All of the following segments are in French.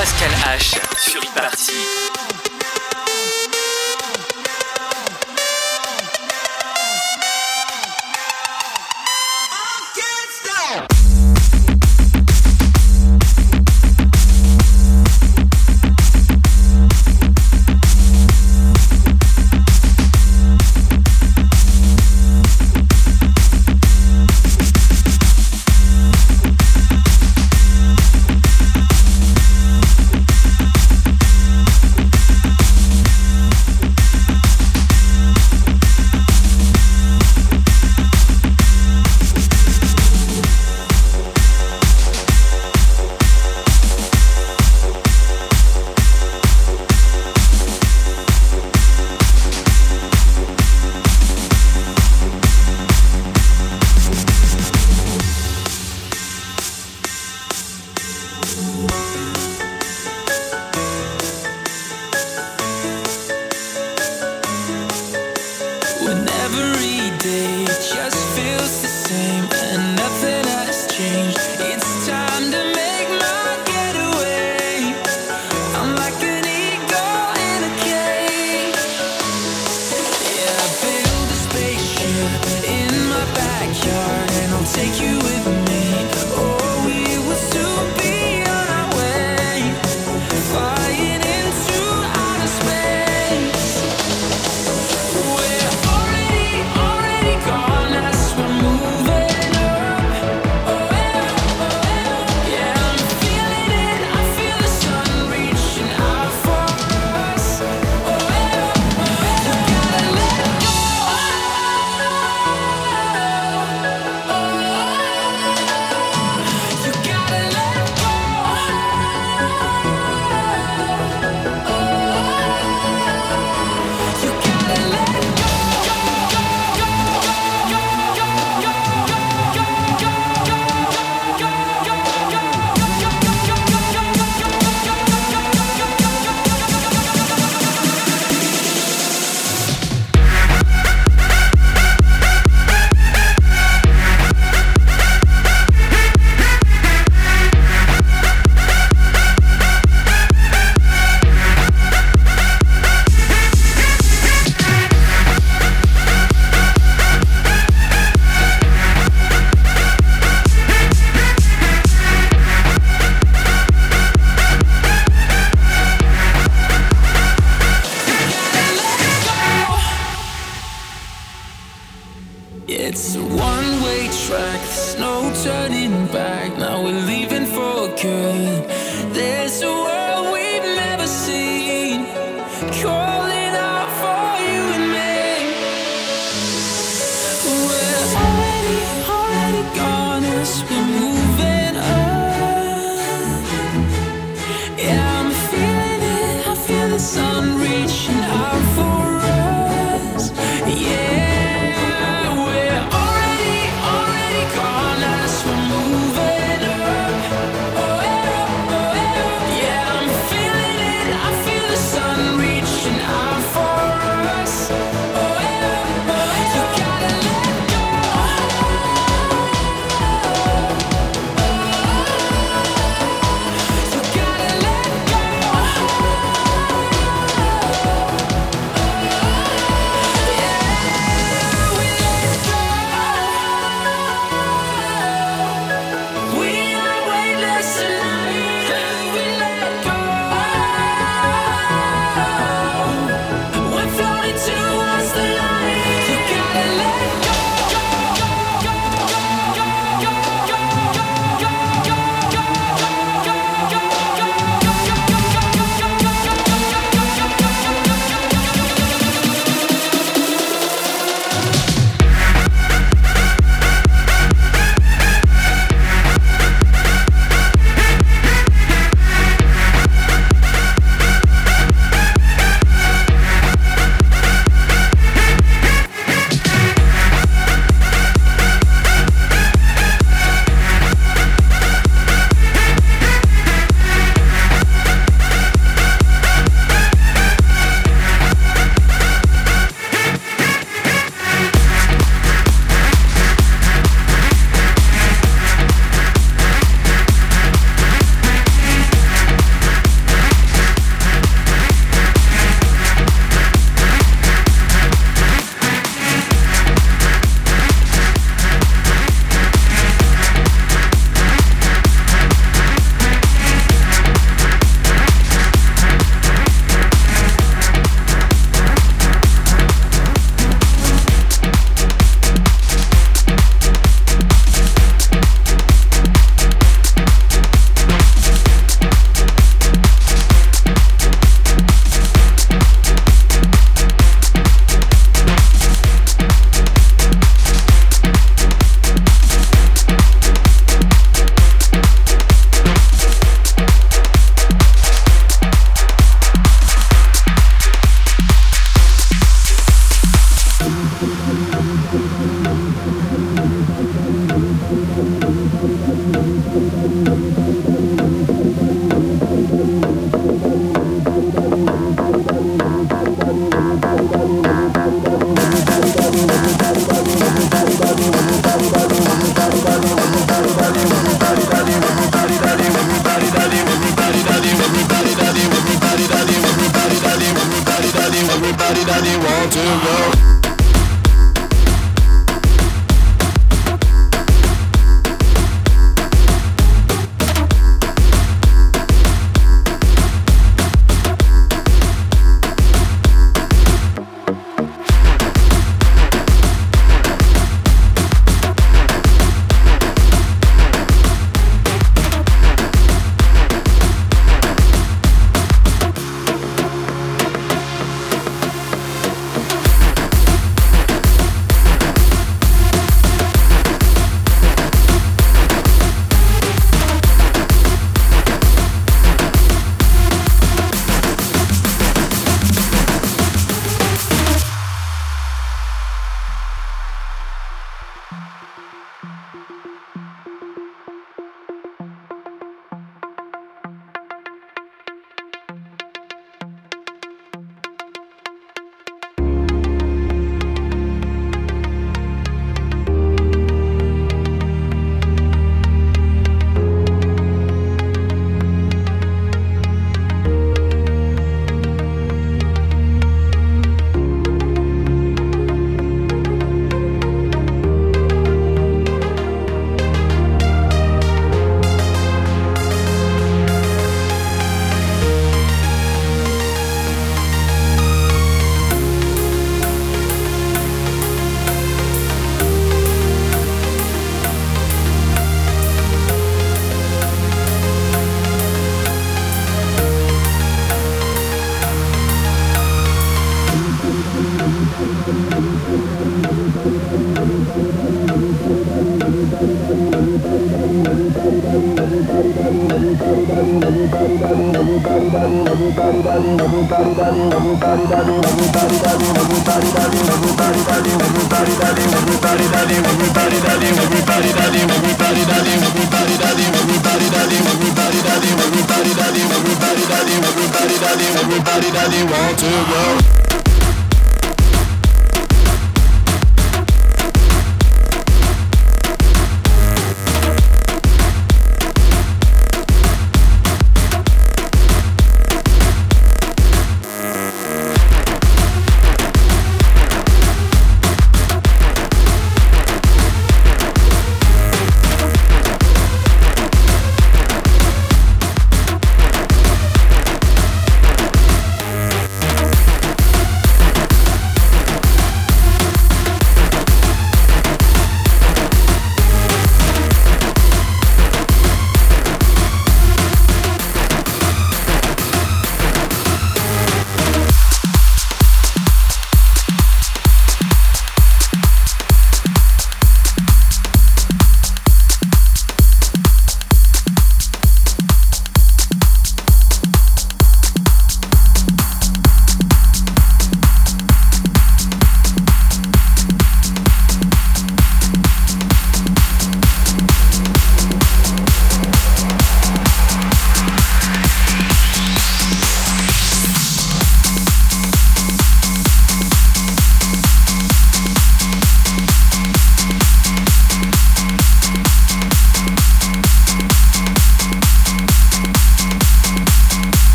Pascal H sur e-party.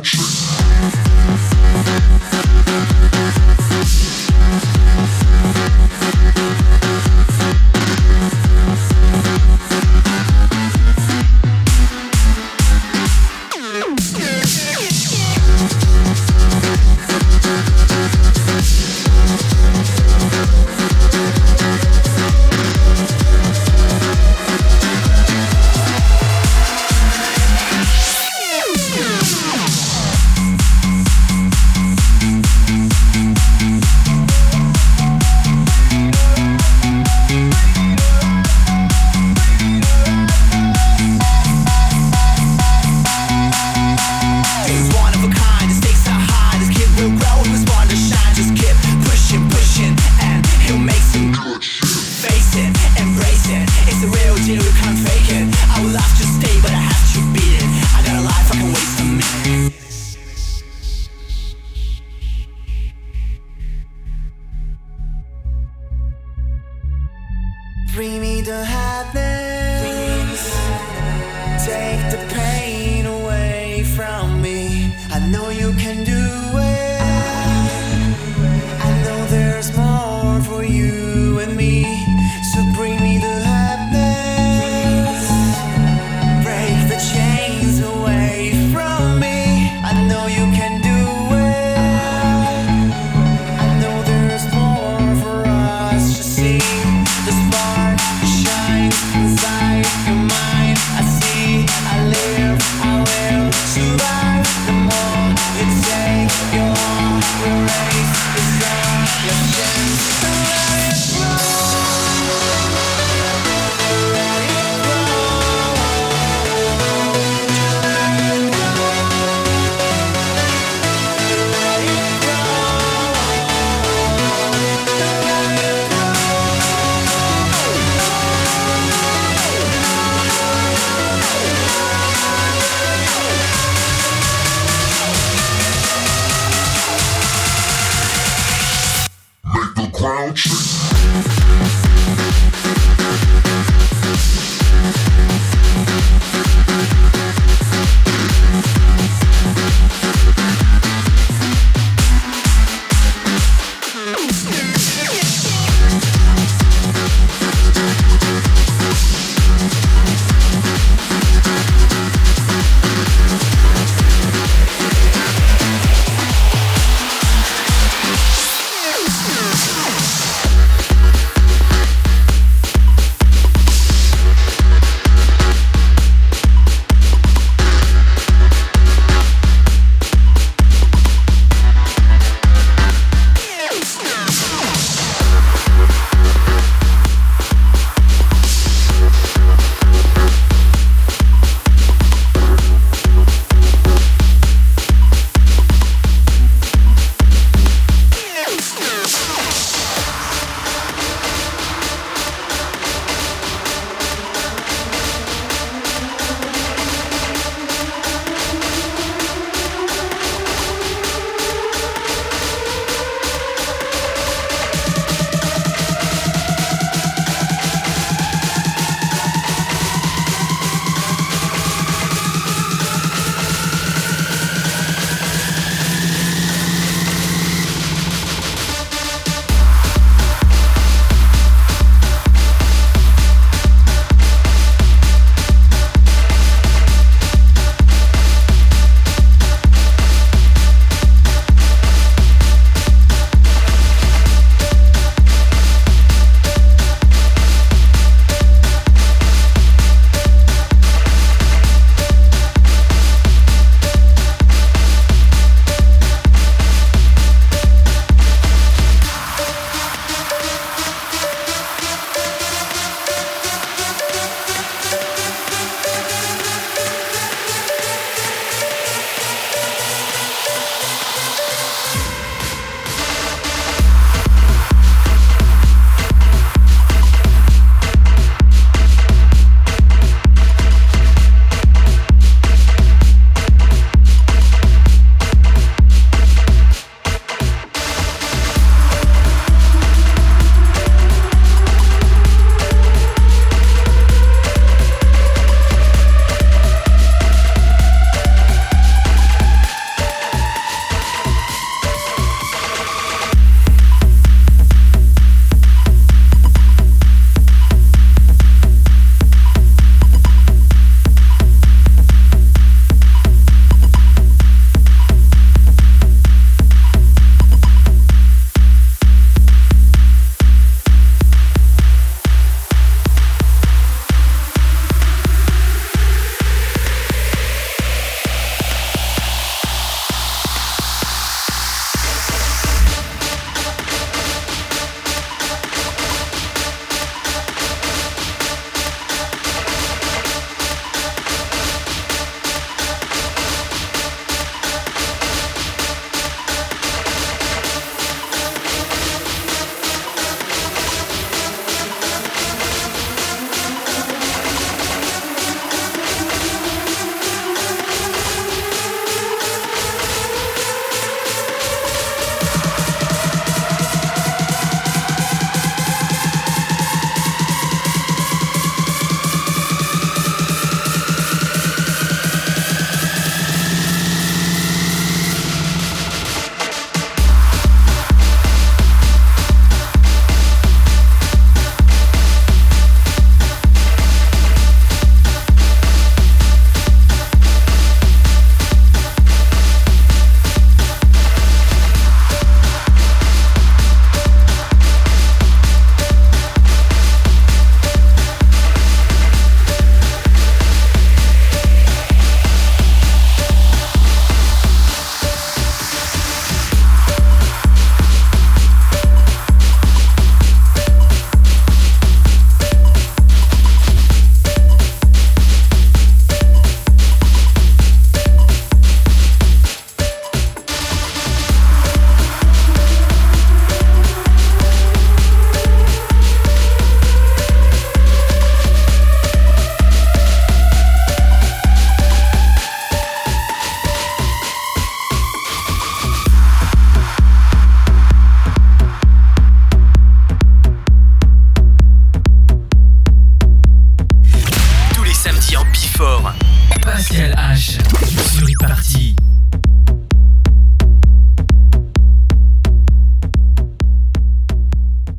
country.